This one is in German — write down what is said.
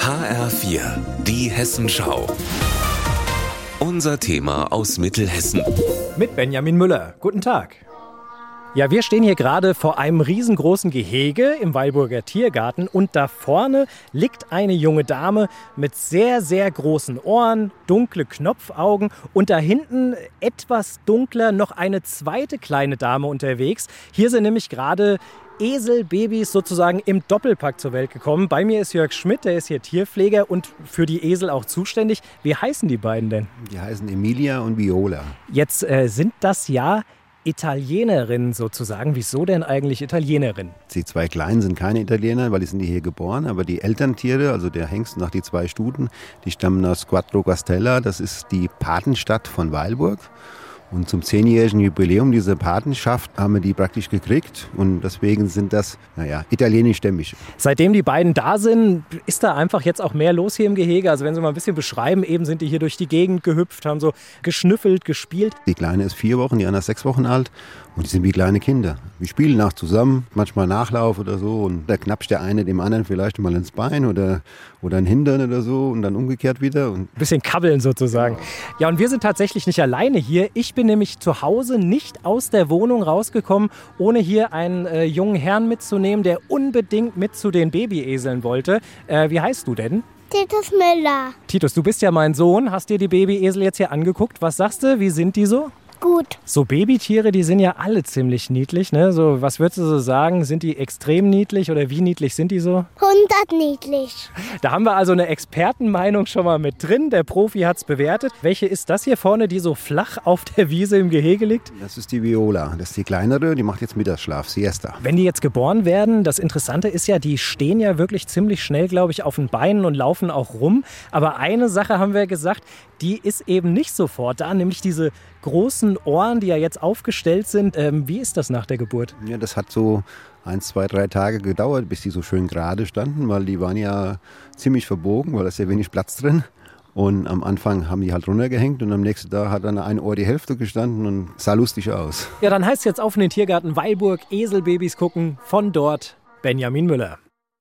HR4, die Hessenschau. Unser Thema aus Mittelhessen. Mit Benjamin Müller. Guten Tag. Ja, wir stehen hier gerade vor einem riesengroßen Gehege im Weilburger Tiergarten und da vorne liegt eine junge Dame mit sehr, sehr großen Ohren, dunkle Knopfaugen und da hinten etwas dunkler noch eine zweite kleine Dame unterwegs. Hier sind nämlich gerade Eselbabys sozusagen im Doppelpack zur Welt gekommen. Bei mir ist Jörg Schmidt, der ist hier Tierpfleger und für die Esel auch zuständig. Wie heißen die beiden denn? Die heißen Emilia und Viola. Jetzt äh, sind das ja Italienerin sozusagen. Wieso denn eigentlich Italienerin? Die zwei Kleinen sind keine Italiener, weil die sind hier geboren, aber die Elterntiere, also der Hengst nach die zwei Stuten, die stammen aus Quattro Castella, das ist die Patenstadt von Weilburg. Und zum zehnjährigen Jubiläum dieser Patenschaft haben wir die praktisch gekriegt. Und deswegen sind das, naja, italienischstämmig. Seitdem die beiden da sind, ist da einfach jetzt auch mehr los hier im Gehege. Also wenn Sie mal ein bisschen beschreiben, eben sind die hier durch die Gegend gehüpft, haben so geschnüffelt, gespielt. Die Kleine ist vier Wochen, die andere ist sechs Wochen alt. Und die sind wie kleine Kinder. Wir spielen nach zusammen, manchmal Nachlauf oder so. Und da knappst der eine dem anderen vielleicht mal ins Bein oder, oder ein Hintern oder so und dann umgekehrt wieder. Und ein bisschen kabbeln sozusagen. Ja, und wir sind tatsächlich nicht alleine hier. Ich bin nämlich zu Hause nicht aus der Wohnung rausgekommen, ohne hier einen äh, jungen Herrn mitzunehmen, der unbedingt mit zu den Babyeseln wollte. Äh, wie heißt du denn? Titus Müller. Titus, du bist ja mein Sohn, hast dir die Babyesel jetzt hier angeguckt. Was sagst du, wie sind die so? Gut. So Babytiere, die sind ja alle ziemlich niedlich. Ne? So, was würdest du so sagen? Sind die extrem niedlich oder wie niedlich sind die so? 100 niedlich. Da haben wir also eine Expertenmeinung schon mal mit drin. Der Profi hat es bewertet. Welche ist das hier vorne, die so flach auf der Wiese im Gehege liegt? Das ist die Viola. Das ist die kleinere, die macht jetzt Mittagsschlaf, Siesta. Wenn die jetzt geboren werden, das Interessante ist ja, die stehen ja wirklich ziemlich schnell, glaube ich, auf den Beinen und laufen auch rum. Aber eine Sache haben wir gesagt, die ist eben nicht sofort da, nämlich diese großen Ohren, die ja jetzt aufgestellt sind. Ähm, wie ist das nach der Geburt? Ja, das hat so ein, zwei, drei Tage gedauert, bis die so schön gerade standen, weil die waren ja ziemlich verbogen, weil da ist ja wenig Platz drin. Und am Anfang haben die halt runtergehängt und am nächsten Tag hat dann ein Ohr die Hälfte gestanden und sah lustig aus. Ja, dann heißt es jetzt auf in den Tiergarten Weilburg, Eselbabys gucken, von dort Benjamin Müller.